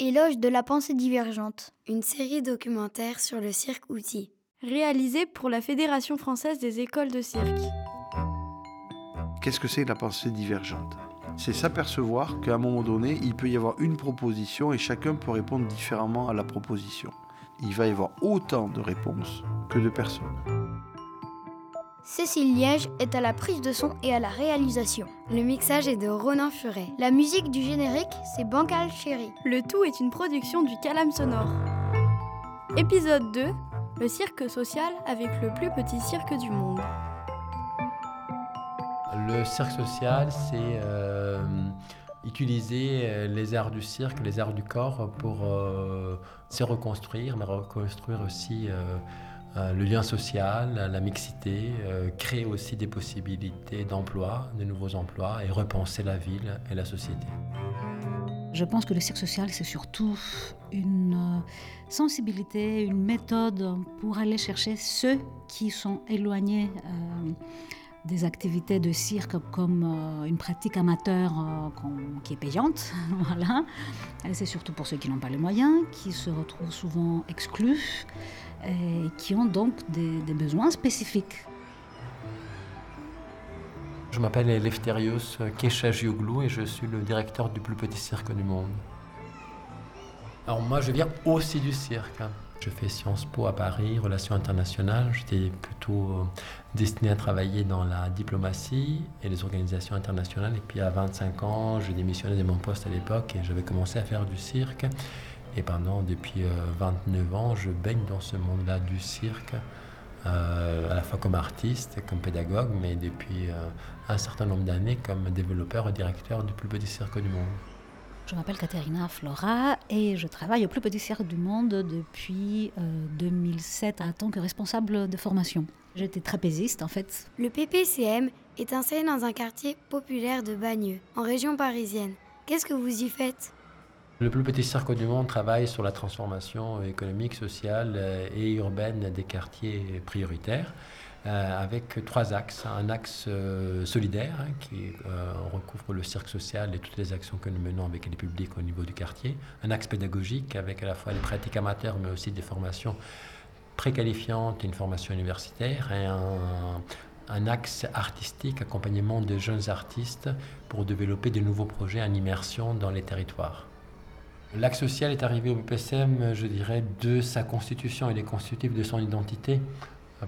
Éloge de la pensée divergente. Une série documentaire sur le cirque outil. Réalisée pour la Fédération française des écoles de cirque. Qu'est-ce que c'est la pensée divergente? C'est s'apercevoir qu'à un moment donné, il peut y avoir une proposition et chacun peut répondre différemment à la proposition. Il va y avoir autant de réponses que de personnes. Cécile Liège est à la prise de son et à la réalisation. Le mixage est de Ronan Furet. La musique du générique, c'est Bancal Chéri. Le tout est une production du Calam Sonore. Épisode 2 Le cirque social avec le plus petit cirque du monde. Le cirque social, c'est euh, utiliser euh, les arts du cirque, les arts du corps pour euh, se reconstruire, mais reconstruire aussi le lien social, la mixité, créer aussi des possibilités d'emploi, de nouveaux emplois et repenser la ville et la société. Je pense que le cirque social, c'est surtout une sensibilité, une méthode pour aller chercher ceux qui sont éloignés des activités de cirque comme euh, une pratique amateur euh, qui est payante. voilà. C'est surtout pour ceux qui n'ont pas les moyens, qui se retrouvent souvent exclus et qui ont donc des, besoins spécifiques. Je m'appelle Eleftherios Keshagioglu et je suis le directeur du plus petit cirque du monde. Alors moi je viens aussi du cirque. Je fais Sciences Po à Paris, relations internationales. J'étais plutôt euh, destiné à travailler dans la diplomatie et les organisations internationales. Et puis à 25 ans, j'ai démissionné de mon poste à l'époque et j'avais commencé à faire du cirque. Et pendant, depuis 29 euh, ans, je baigne dans ce monde-là du cirque, euh, à la fois comme artiste, comme pédagogue, mais depuis un certain nombre d'années comme développeur et directeur du plus petit cirque du monde. Je m'appelle Caterina Flora et je travaille au plus petit cirque du monde depuis 2007 euh, en tant que responsable de formation. J'étais trapéziste en fait. Le PPCM est installé dans un quartier populaire de Bagneux, en région parisienne. Qu'est-ce que vous y faites? Le plus petit cirque du monde travaille sur la transformation économique, sociale et urbaine des quartiers prioritaires. Euh, avec trois axes. Un axe euh, solidaire hein, qui euh, recouvre le cirque social et toutes les actions que nous menons avec les publics au niveau du quartier. Un axe pédagogique avec à la fois les pratiques amateurs mais aussi des formations préqualifiantes et une formation universitaire. Et un, un axe artistique, accompagnement de jeunes artistes pour développer de nouveaux projets en immersion dans les territoires. L'axe social est arrivé au BPSM, je dirais, de sa constitution. Il est constitutif de son identité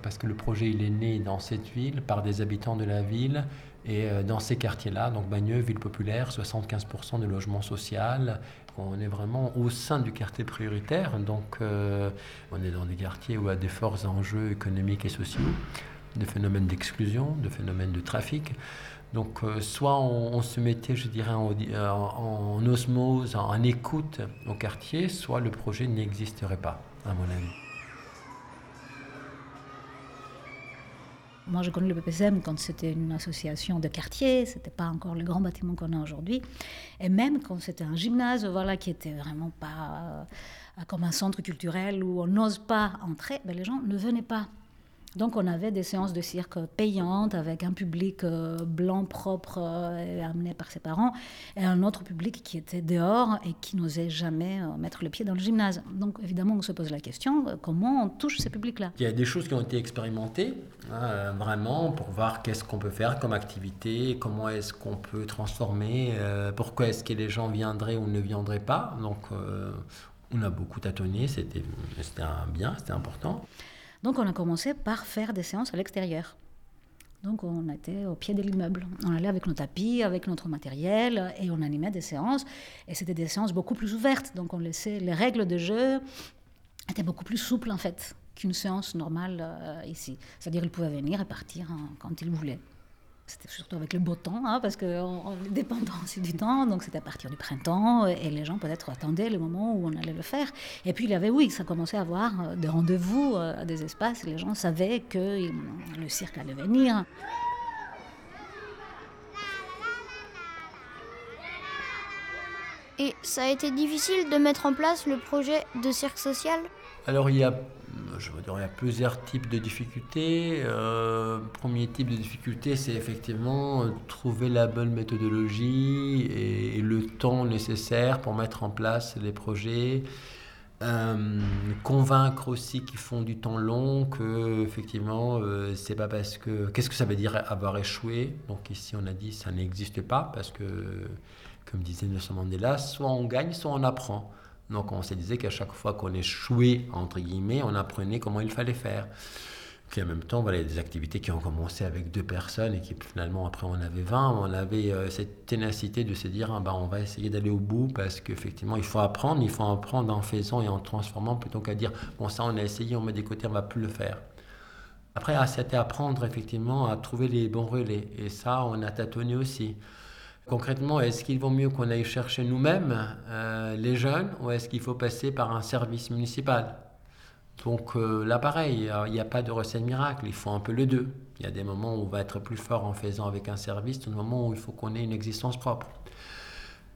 parce que le projet il est né dans cette ville par des habitants de la ville et euh, dans ces quartiers-là, donc Bagneux, ville populaire, 75% de logement social. On est vraiment au sein du quartier prioritaire, donc euh, on est dans des quartiers où il y a des forts enjeux économiques et sociaux, des phénomènes d'exclusion, des phénomènes de trafic. Donc euh, soit on, se mettait, je dirais, en osmose, en écoute au quartier, soit le projet n'existerait pas, à mon avis. Moi, je connais le PPCM quand c'était une association de quartier, c'était pas encore le grand bâtiment qu'on a aujourd'hui. Et même quand c'était un gymnase, voilà, qui était vraiment pas euh, comme un centre culturel où on n'ose pas entrer, ben, les gens ne venaient pas. Donc on avait des séances de cirque payantes avec un public euh, blanc propre euh, amené par ses parents et un autre public qui était dehors et qui n'osait jamais euh, mettre le pied dans le gymnase. Donc évidemment on se pose la question comment on touche ces publics-là? Il y a des choses qui ont été expérimentées hein, vraiment pour voir qu'est-ce qu'on peut faire comme activité, comment est-ce qu'on peut transformer, pourquoi est-ce que les gens viendraient ou ne viendraient pas. Donc on a beaucoup tâtonné, c'était bien, c'était important. Donc on a commencé par faire des séances à l'extérieur. Donc on était au pied de l'immeuble. On allait avec nos tapis, avec notre matériel et on animait des séances. Et c'était des séances beaucoup plus ouvertes. Donc on laissait les règles de jeu étaient beaucoup plus souples en fait qu'une séance normale euh, ici. C'est-à-dire qu'ils pouvaient venir et partir hein, quand ils voulaient. C'était surtout avec le beau temps, hein, parce qu'on est dépendant aussi du temps. Donc c'était à partir du printemps et les gens peut-être attendaient le moment où on allait le faire. Et puis il y avait, oui, ça commençait à avoir euh, des rendez-vous euh, à des espaces. Les gens savaient que le cirque allait venir. Et ça a été difficile de mettre en place le projet de cirque social? Alors il y a je veux dire, il y a plusieurs types de difficultés. Euh, premier type de difficulté, c'est effectivement trouver la bonne méthodologie et, le temps nécessaire pour mettre en place les projets. Euh, convaincre aussi qu'ils font du temps long que effectivement euh, c'est pas parce que qu'est-ce que ça veut dire avoir échoué? Donc ici on a dit ça n'existe pas parce que comme disait Nelson Mandela soit on gagne soit on apprend donc on se disait qu'à chaque fois qu'on échouait, entre guillemets, on apprenait comment il fallait faire. Puis en même temps, il y a des activités qui ont commencé avec deux personnes et qui finalement, après, on avait 20. On avait euh, cette ténacité de se dire, ah, ben, on va essayer d'aller au bout parce qu'effectivement, il faut apprendre, il faut apprendre en faisant et en transformant plutôt qu'à dire, bon, ça, on a essayé, on met des côtés, on va plus le faire. Après, c'était apprendre effectivement à trouver les bons relais. Et ça, on a tâtonné aussi. Concrètement, est-ce qu'il vaut mieux qu'on aille chercher nous-mêmes euh, les jeunes ou est-ce qu'il faut passer par un service municipal? Donc euh, là, pareil, il n'y a pas de recette miracle, il faut un peu les deux. Il y a des moments où on va être plus fort en faisant avec un service, des moments où il faut qu'on ait une existence propre.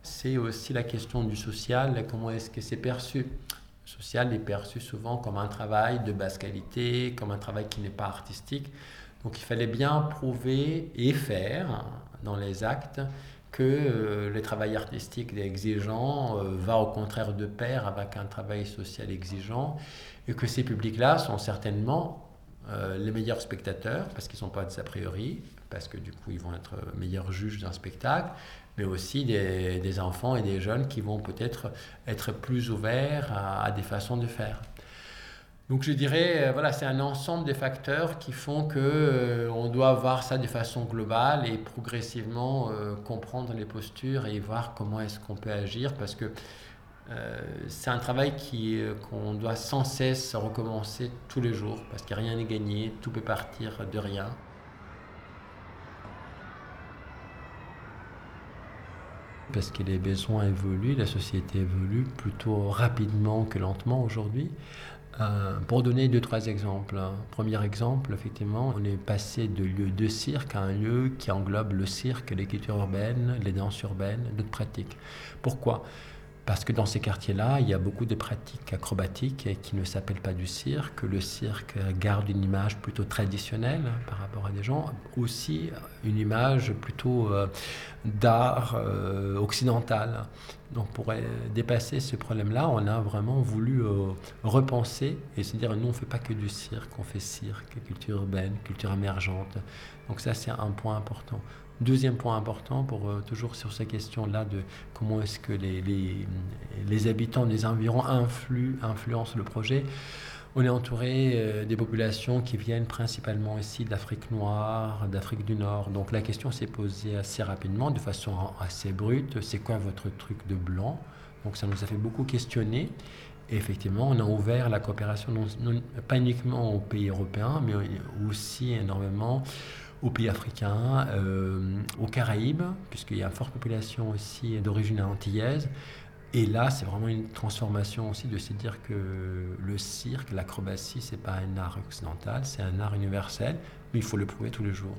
C'est aussi la question du social, comment est-ce que c'est perçu? Le social est perçu souvent comme un travail de basse qualité, comme un travail qui n'est pas artistique. Donc il fallait bien prouver et faire dans les actes que euh, le travail artistique exigeant euh, va au contraire de pair avec un travail social exigeant et que ces publics-là sont certainement euh, les meilleurs spectateurs parce qu'ils ne sont pas des a priori, parce que du coup ils vont être meilleurs juges d'un spectacle, mais aussi des, enfants et des jeunes qui vont peut-être être plus ouverts à des façons de faire. Donc je dirais, euh, voilà, c'est un ensemble de facteurs qui font que euh, on doit voir ça de façon globale et progressivement euh, comprendre les postures et voir comment est-ce qu'on peut agir parce que c'est un travail qui, qu'on doit sans cesse recommencer tous les jours parce que rien n'est gagné, tout peut partir de rien. Parce que les besoins évoluent, la société évolue plutôt rapidement que lentement aujourd'hui. Euh, pour donner deux, trois exemples. Premier exemple, effectivement, on est passé de lieu de cirque à un lieu qui englobe le cirque, l'écriture urbaine, les danses urbaines, d'autres pratiques. Pourquoi? Parce que dans ces quartiers-là, il y a beaucoup de pratiques acrobatiques qui ne s'appellent pas du cirque. Le cirque garde une image plutôt traditionnelle par rapport à des gens, aussi une image plutôt euh, d'art euh, occidental. Donc pour dépasser ce problème-là, on a vraiment voulu euh, repenser et se dire, nous, on ne fait pas que du cirque, on fait cirque, culture urbaine, culture émergente. Donc ça, c'est un point important. Deuxième point important, pour euh, toujours sur ces questions-là de comment est-ce que les, les, habitants des environs influent, influencent le projet, on est entouré euh, des populations qui viennent principalement ici d'Afrique noire, d'Afrique du Nord. Donc la question s'est posée assez rapidement, de façon assez brute, c'est quoi votre truc de blanc? Donc ça nous a fait beaucoup questionner. Et effectivement, on a ouvert la coopération pas uniquement aux pays européens, mais aussi énormément aux pays africains, euh, aux Caraïbes, puisqu'il y a une forte population aussi d'origine antillaise. Et là, c'est vraiment une transformation aussi de se dire que le cirque, l'acrobatie, c'est pas un art occidental, c'est un art universel, mais il faut le prouver tous les jours.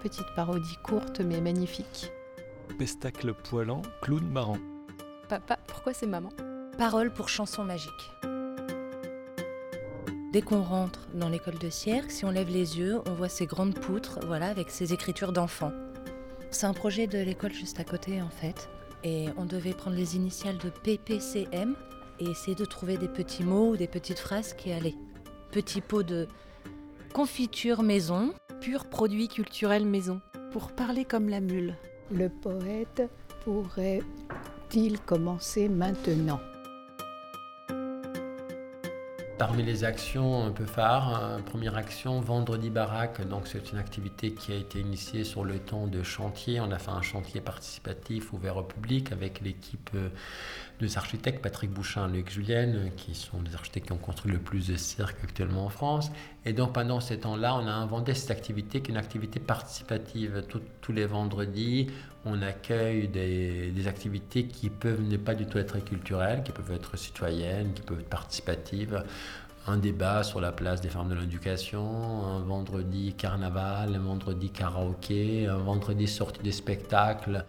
Petite parodie courte mais magnifique. Pestacle poilant, clown marrant. Papa, pourquoi c'est maman? Parole pour chanson magique. Dès qu'on rentre dans l'école de cirque, si on lève les yeux, on voit ces grandes poutres, voilà, avec ces écritures d'enfants. C'est un projet de l'école juste à côté, en fait. Et on devait prendre les initiales de PPCM et essayer de trouver des petits mots ou des petites phrases qui allaient. Petit pot de confiture maison. Pur produit culturel maison. Pour parler comme la mule. Le poète pourrait-il commencer maintenant? Parmi les actions un peu phares, première action, Vendredi Baraque. Donc c'est une activité qui a été initiée sur le temps de chantier. On a fait un chantier participatif ouvert au public avec l'équipe euh, des architectes Patrick Bouchin, Luc Julienne, qui sont les architectes qui ont construit le plus de cirques actuellement en France. Et donc pendant ces temps-là, on a inventé cette activité qui est une activité participative. tous les vendredis, on accueille des, des, activités qui peuvent ne pas du tout être culturelles, qui peuvent être citoyennes, qui peuvent être participatives. Un débat sur la place des femmes de l'éducation, un vendredi carnaval, un vendredi karaoké, un vendredi sortie des spectacles.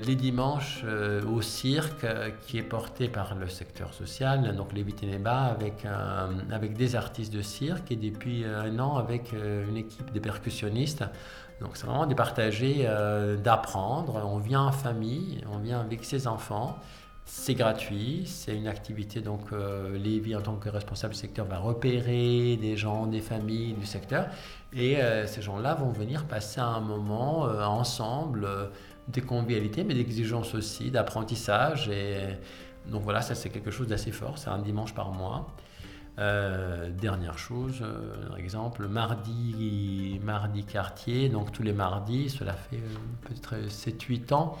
Les dimanches euh, au cirque, euh, qui est porté par le secteur social, donc les Viténéba, avec, avec des artistes de cirque et depuis un an avec une équipe de percussionnistes. Donc c'est vraiment de partager, d'apprendre. On vient en famille, on vient avec ses enfants. C'est gratuit, c'est une activité, donc euh, Lévi en tant que responsable du secteur va repérer des gens, des familles du secteur, et euh, ces gens-là vont venir passer un moment euh, ensemble, de convivialité, mais d'exigence aussi, d'apprentissage, et donc voilà, ça c'est quelque chose d'assez fort, c'est un dimanche par mois. dernière chose, par exemple, mardi, mardi quartier, donc tous les mardis, cela fait peut-être 7-8 ans,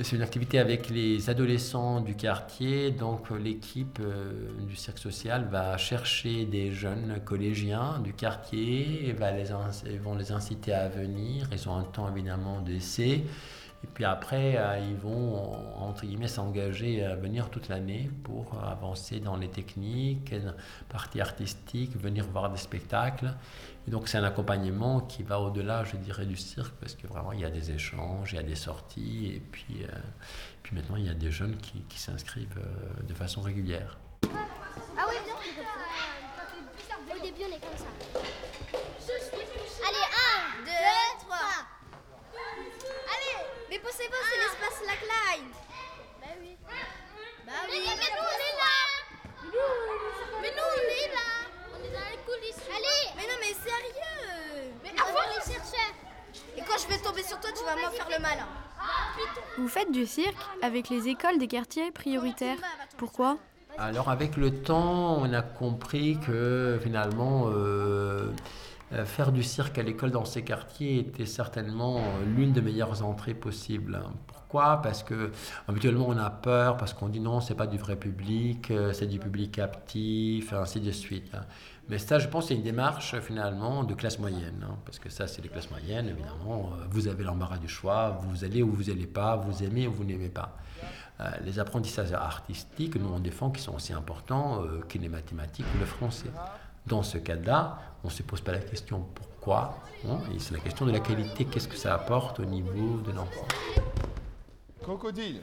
c'est une activité avec les adolescents du quartier. Donc l'équipe euh, du cercle social va chercher des jeunes collégiens du quartier et va les, vont les inciter à venir. Ils ont un temps évidemment d'essai. Et puis après, euh, ils vont, entre guillemets, s'engager à venir toute l'année pour avancer dans les techniques, partie artistique, venir voir des spectacles. Et donc c'est un accompagnement qui va au-delà, je dirais, du cirque, parce que vraiment, il y a des échanges, il y a des sorties, et puis, euh, maintenant, il y a des jeunes qui, qui s'inscrivent euh, de façon régulière. Ah oui, bien. Au début, on est comme ça. C'est pas, c'est l'espace slackline. Bah oui. Bah oui. Mais, mais nous, on est là. Mais nous, on est là. On est dans les coulisses. Allez. Mais non, mais sérieux. Mais on va les chercher. Et quand je vais tomber sur toi, tu vas m'en faire le malin. Vous faites du cirque avec les écoles des quartiers prioritaires. Pourquoi Alors avec le temps, on a compris que finalement, euh, faire du cirque à l'école dans ces quartiers était certainement euh, l'une des meilleures entrées possibles. Pourquoi? Parce que habituellement on a peur, parce qu'on dit non, c'est pas du vrai public, euh, c'est du public captif, ainsi de suite. Mais ça, je pense, c'est une démarche finalement de classe moyenne, hein, parce que ça, c'est les classes moyennes, évidemment. Vous avez l'embarras du choix, vous allez ou vous n'allez pas, vous aimez ou vous n'aimez pas. les apprentissages artistiques, nous on défend, qui sont aussi importants que les mathématiques ou le français. Dans ce cas-là, on ne se pose pas la question pourquoi, hein, c'est la question de la qualité, qu'est-ce que ça apporte au niveau de l'enfant. Crocodile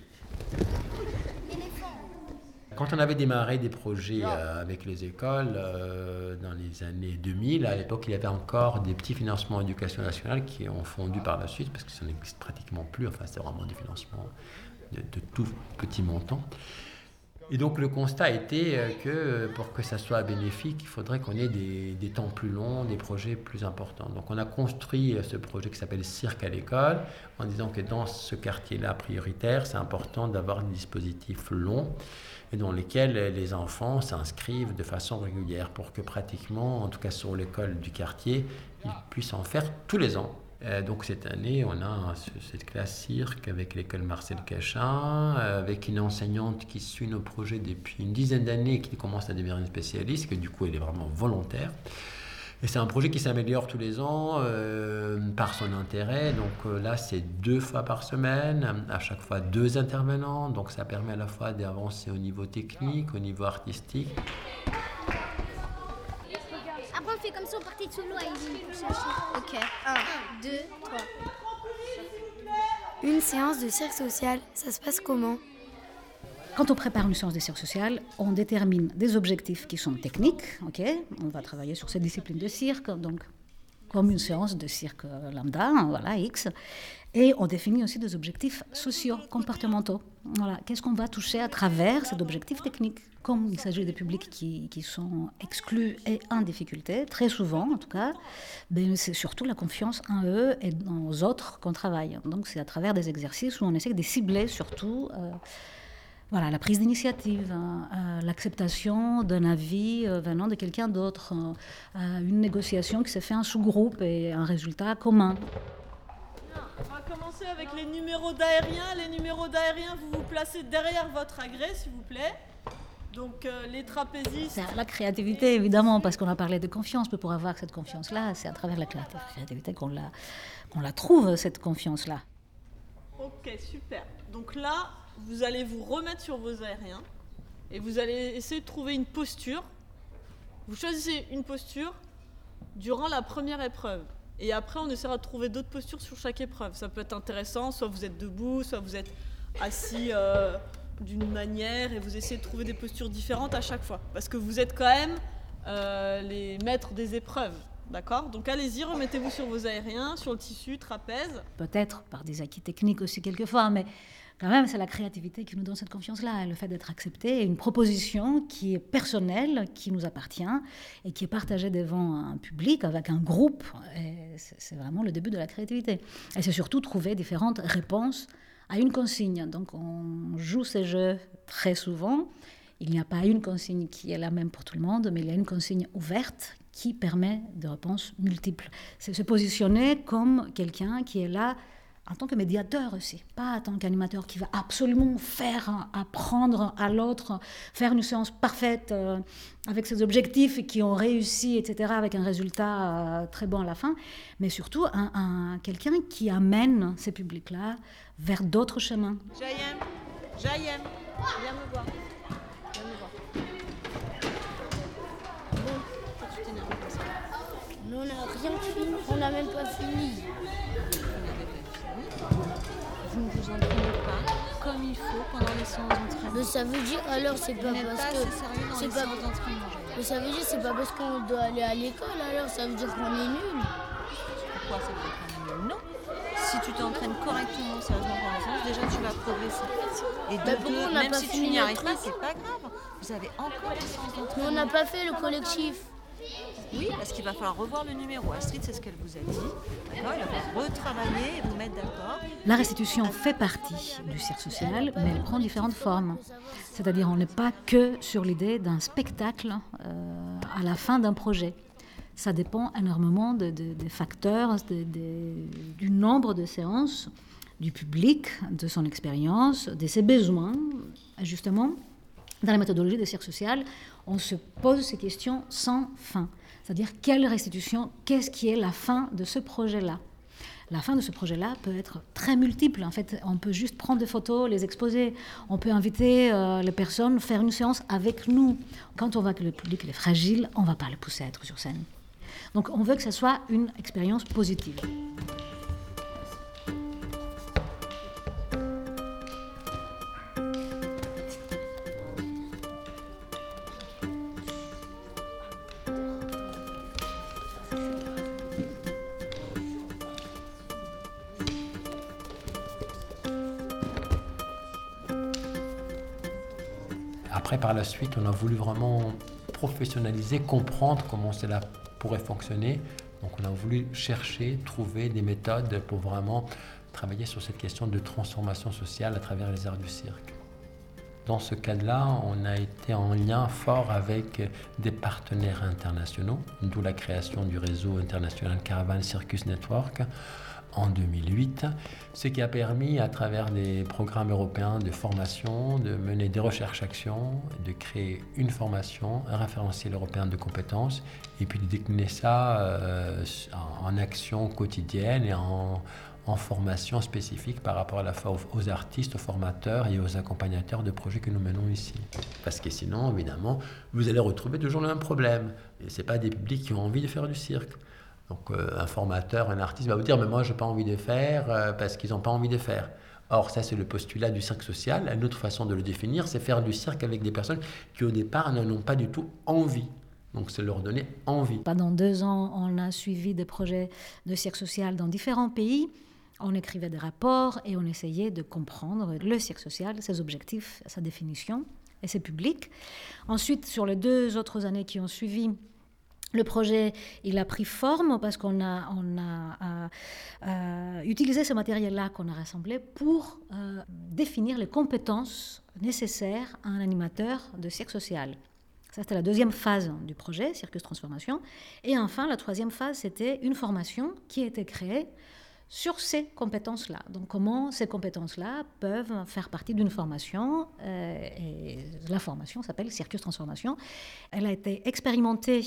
quand on avait démarré des projets euh, avec les écoles euh, dans les années 2000, à l'époque, il y avait encore des petits financements d'éducation nationale qui ont fondu par la suite, parce que ça n'existe pratiquement plus. Enfin, c'est vraiment des financements de, de tout petit montant. Et donc le constat été euh, que pour que ça soit bénéfique, il faudrait qu'on ait des, temps plus longs, des projets plus importants. Donc on a construit euh, ce projet qui s'appelle Cirque à l'école en disant que dans ce quartier-là prioritaire, c'est important d'avoir des dispositifs longs et dans lesquels les enfants s'inscrivent de façon régulière pour que pratiquement, en tout cas sur l'école du quartier, ils puissent en faire tous les ans. Euh, donc cette année, on a cette classe cirque avec l'école Marcel Cachin, euh, avec une enseignante qui suit nos projets depuis une dizaine d'années qui commence à devenir une spécialiste, que du coup elle est vraiment volontaire. Et c'est un projet qui s'améliore tous les ans euh, par son intérêt. Donc là, c'est deux fois par semaine, à chaque fois deux intervenants. Donc ça permet à la fois d'avancer au niveau technique, au niveau artistique ça, on partait de solo à pour chercher. Ok. 1, 2, 3. Une séance de cirque social, ça se passe comment? Quand on prépare une séance de cirque social, on détermine des objectifs qui sont techniques. ok? On va travailler sur cette discipline de cirque, donc comme une séance de cirque lambda, voilà, X. Et on définit aussi des objectifs sociaux, comportementaux. Voilà, qu'est-ce qu'on va toucher à travers cet objectif technique Comme il s'agit de publics qui, sont exclus et en difficulté, très souvent en tout cas, ben c'est surtout la confiance en eux et aux autres qu'on travaille. Donc c'est à travers des exercices où on essaie de cibler surtout euh, voilà, la prise d'initiative, hein, euh, l'acceptation d'un avis euh, venant de quelqu'un d'autre, une négociation qui s'est fait en sous-groupe et un résultat commun. Avec les numéros d'aérien. Les numéros d'aérien, vous vous placez derrière votre agrès, s'il vous plaît. Donc euh, les trapézistes. La créativité, évidemment, parce qu'on a parlé de confiance. Mais pour avoir cette confiance-là, c'est à travers la créativité qu'on la, qu'on la trouve, cette confiance-là. Ok, super. Donc là, vous allez vous remettre sur vos aériens et vous allez essayer de trouver une posture. Vous choisissez une posture durant la première épreuve. Et après, on essaiera de trouver d'autres postures sur chaque épreuve. Ça peut être intéressant, soit vous êtes debout, soit vous êtes assis euh, d'une manière et vous essayez de trouver des postures différentes à chaque fois. Parce que vous êtes quand même euh, les maîtres des épreuves. D'accord? Donc allez-y, remettez-vous sur vos aériens, sur le tissu, trapèze. Peut-être par des acquis techniques aussi quelquefois, mais quand même, c'est la créativité qui nous donne cette confiance-là, le fait d'être accepté, une proposition qui est personnelle, qui nous appartient et qui est partagée devant un public, avec un groupe. C'est vraiment le début de la créativité. Et c'est surtout trouver différentes réponses à une consigne. Donc on joue ces jeux très souvent. Il n'y a pas une consigne qui est la même pour tout le monde, mais il y a une consigne ouverte qui permet des réponses multiples. C'est se positionner comme quelqu'un qui est là en tant que médiateur aussi, pas en tant qu'animateur qui va absolument faire apprendre à l'autre, faire une séance parfaite euh, avec ses objectifs qui ont réussi, etc., avec un résultat euh, très bon à la fin, mais surtout un, quelqu'un qui amène ces publics-là vers d'autres chemins. Jayem, Jayem, viens me voir. Viens me voir. Bon, tu t'énerves comme ça. Mais on n'a rien fini, on n'a même pas fini. Vous ne vous entraînez pas comme il faut pendant les séances d'entraînement. Mais ça veut dire alors c'est pas parce pas que c'est pas. Mais ça veut dire c'est pas parce qu'on doit aller à l'école alors ça veut dire qu'on est nul. Pourquoi ça veut dire qu'on est nul? Non. Si tu t'entraînes correctement, sérieusement pendant les séances, déjà tu vas progresser. Et Bah, de pourquoi deux, on même pas si tu n'y arrives pas, c'est pas grave. Vous avez encore des séances Mais d'entraînement. on n'a pas fait le collectif. Oui, parce qu'il va falloir revoir le numéro. Astrid, c'est ce qu'elle vous a dit. D'accord Il va falloir retravailler et vous mettre d'accord. La restitution fait partie du cirque social, mais elle prend différentes formes. C'est-à-dire, on n'est pas que sur l'idée d'un spectacle euh, à la fin d'un projet. Ça dépend énormément de- de- des facteurs, de- de- du nombre de séances, du public, de son expérience, de ses besoins. Justement, dans la méthodologie de cirque social, on se pose ces questions sans fin. C'est-à-dire, quelle restitution, qu'est-ce qui est la fin de ce projet-là? La fin de ce projet-là peut être très multiple. En fait, on peut juste prendre des photos, les exposer. On peut inviter euh, les personnes, faire une séance avec nous. Quand on voit que le public est fragile, on ne va pas le pousser à être sur scène. Donc, on veut que ce soit une expérience positive. Après, par la suite, on a voulu vraiment professionnaliser, comprendre comment cela pourrait fonctionner. Donc, on a voulu chercher, trouver des méthodes pour vraiment travailler sur cette question de transformation sociale à travers les arts du cirque. Dans ce cadre-là, on a été en lien fort avec des partenaires internationaux, d'où la création du réseau international Caravan Circus Network en 2008, ce qui a permis, à travers des programmes européens de formation, de mener des recherches-actions, de créer une formation, un référentiel européen de compétences, et puis de décliner ça euh, en, en action quotidienne et en, en formation spécifique par rapport à la fois aux, artistes, aux formateurs et aux accompagnateurs de projets que nous menons ici. Parce que sinon, évidemment, vous allez retrouver toujours le même problème. Ce pas des publics qui ont envie de faire du cirque. Donc euh, un formateur, un artiste va vous dire, mais moi, je n'ai pas envie de faire euh, parce qu'ils n'ont pas envie de faire. Or, ça, c'est le postulat du cirque social. Une autre façon de le définir, c'est faire du cirque avec des personnes qui, au départ, n'en ont pas du tout envie. Donc, c'est leur donner envie. Pendant deux ans, on a suivi des projets de cirque social dans différents pays. On écrivait des rapports et on essayait de comprendre le cirque social, ses objectifs, sa définition et ses publics. Ensuite, sur les deux autres années qui ont suivi, le projet, il a pris forme parce qu'on a, euh, euh, utilisé ce matériel-là qu'on a rassemblé pour euh, définir les compétences nécessaires à un animateur de cirque social. Ça, c'était la deuxième phase du projet, Circus Transformation. Et enfin, la troisième phase, c'était une formation qui a été créée sur ces compétences-là. Donc, comment ces compétences-là peuvent faire partie d'une formation. la formation s'appelle Circus Transformation. Elle a été expérimentée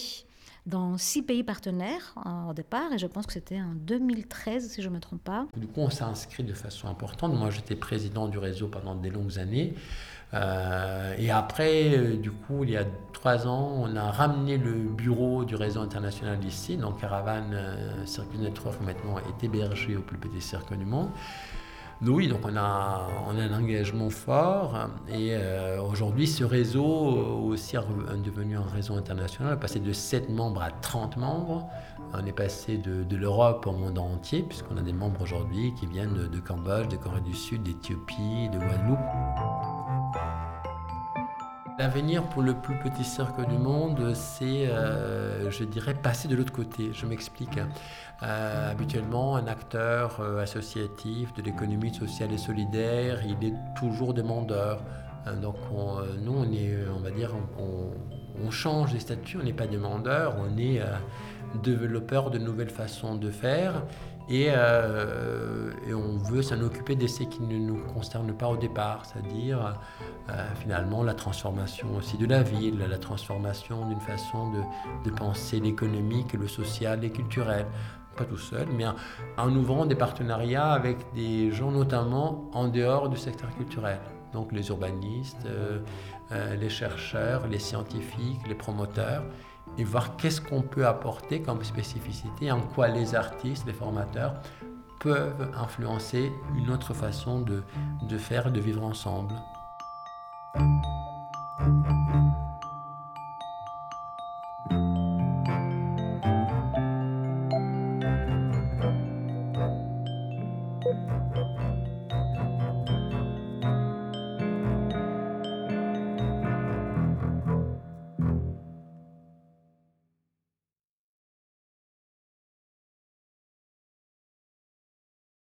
dans six pays partenaires euh, au départ, et je pense que c'était en 2013, si je ne me trompe pas. Du coup, on s'est inscrit de façon importante. Moi, j'étais président du réseau pendant des longues années. Euh, et après, euh, du coup, il y a trois ans, on a ramené le bureau du réseau international ici. Donc, Caravane euh, Circuit Network maintenant est hébergé au plus petit cirque du monde. Oui, donc on a, un engagement fort et aujourd'hui ce réseau aussi est devenu un réseau international, on est passé de 7 membres à 30 membres. On est passé de, l'Europe au monde entier puisqu'on a des membres aujourd'hui qui viennent de Cambodge, de Corée du Sud, d'Éthiopie, de Guadeloupe. L'avenir pour le plus petit cirque du monde, c'est, euh, je dirais, passer de l'autre côté. Je m'explique. Euh, habituellement, un acteur euh, associatif de l'économie sociale et solidaire, il est toujours demandeur. donc, nous, on est, on va dire, on, on change les statuts, on n'est pas demandeur, on est développeur de nouvelles façons de faire. Euh, et, on veut s'en occuper de ce qui ne nous concerne pas au départ, c'est-à-dire euh, finalement la transformation aussi de la ville, la transformation d'une façon de, penser l'économique, le social et culturel. Pas tout seul, mais en, ouvrant des partenariats avec des gens notamment en dehors du secteur culturel. Donc les urbanistes, euh, les chercheurs, les scientifiques, les promoteurs et voir qu'est-ce qu'on peut apporter comme spécificité, en quoi les artistes, les formateurs peuvent influencer une autre façon de, de faire, de vivre ensemble.